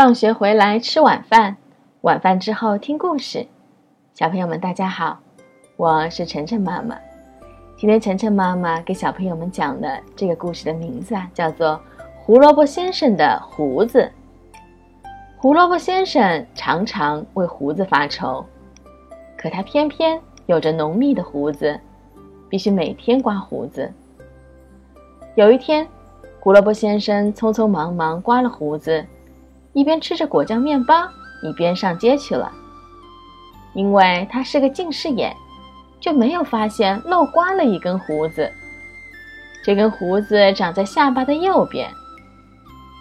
放学回来吃晚饭，晚饭之后听故事。小朋友们，大家好，我是晨晨妈妈。今天晨晨妈妈给小朋友们讲的这个故事的名字啊，叫做《胡萝卜先生的胡子》。胡萝卜先生常常为胡子发愁，可他偏偏有着浓密的胡子，必须每天刮胡子。有一天，胡萝卜先生匆匆忙忙刮了胡子。一边吃着果酱面包，一边上街去了。因为他是个近视眼，就没有发现漏刮了一根胡子。这根胡子长在下巴的右边。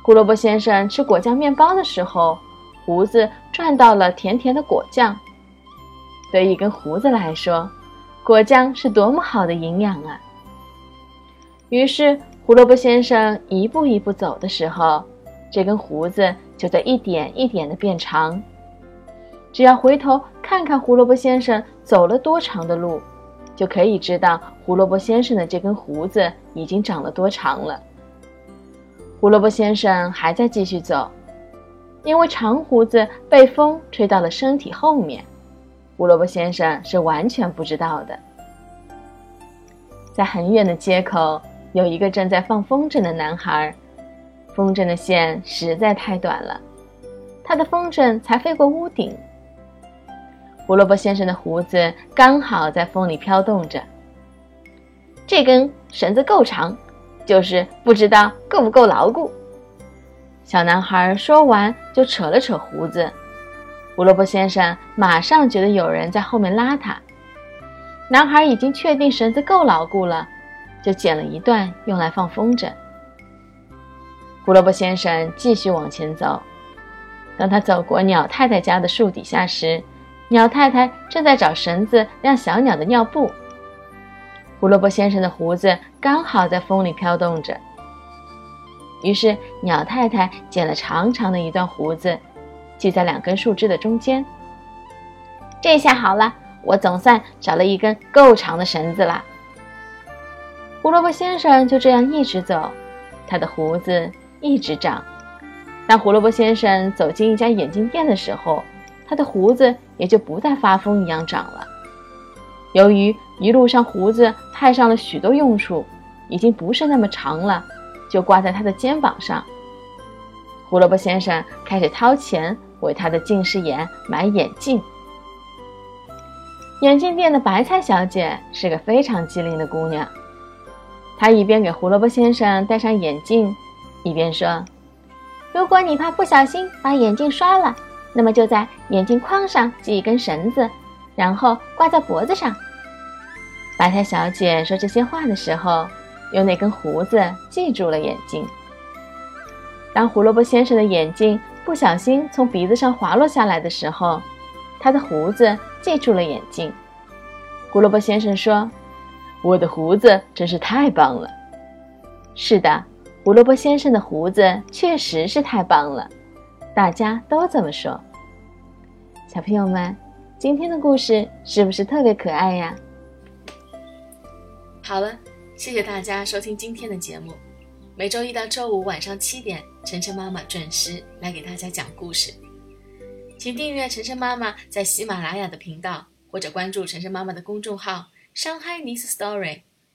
胡萝卜先生吃果酱面包的时候，胡子转到了甜甜的果酱。对一根胡子来说，果酱是多么好的营养啊！于是，胡萝卜先生一步一步走的时候，这根胡子。就在一点一点的变长，只要回头看看胡萝卜先生走了多长的路，就可以知道胡萝卜先生的这根胡子已经长了多长了。胡萝卜先生还在继续走，因为长胡子被风吹到了身体后面，胡萝卜先生是完全不知道的。在很远的街口，有一个正在放风筝的男孩。风筝的线实在太短了，他的风筝才飞过屋顶。胡萝卜先生的胡子刚好在风里飘动着。这根绳子够长，就是不知道够不够牢固。小男孩说完就扯了扯胡子。胡萝卜先生马上觉得有人在后面拉他。男孩已经确定绳子够牢固了，就剪了一段用来放风筝。胡萝卜先生继续往前走。当他走过鸟太太家的树底下时，鸟太太正在找绳子晾小鸟的尿布。胡萝卜先生的胡子刚好在风里飘动着。于是，鸟太太剪了长长的一段胡子，系在两根树枝的中间。这下好了，我总算找了一根够长的绳子了。胡萝卜先生就这样一直走，他的胡子。一直长。当胡萝卜先生走进一家眼镜店的时候，他的胡子也就不再发疯一样长了。由于一路上胡子派上了许多用处，已经不是那么长了，就挂在他的肩膀上。胡萝卜先生开始掏钱为他的近视眼买眼镜。眼镜店的白菜小姐是个非常机灵的姑娘，她一边给胡萝卜先生戴上眼镜。一边说：“如果你怕不小心把眼镜摔了，那么就在眼镜框上系一根绳子，然后挂在脖子上。”白菜小姐说这些话的时候，用那根胡子系住了眼镜。当胡萝卜先生的眼镜不小心从鼻子上滑落下来的时候，他的胡子系住了眼镜。胡萝卜先生说：“我的胡子真是太棒了。”是的。胡萝卜先生的胡子确实是太棒了，大家都这么说。小朋友们，今天的故事是不是特别可爱呀？好了，谢谢大家收听今天的节目。每周一到周五晚上七点，晨晨妈妈准时来给大家讲故事。请订阅晨晨妈妈在喜马拉雅的频道，或者关注晨晨妈妈的公众号“上海 Nice Story”。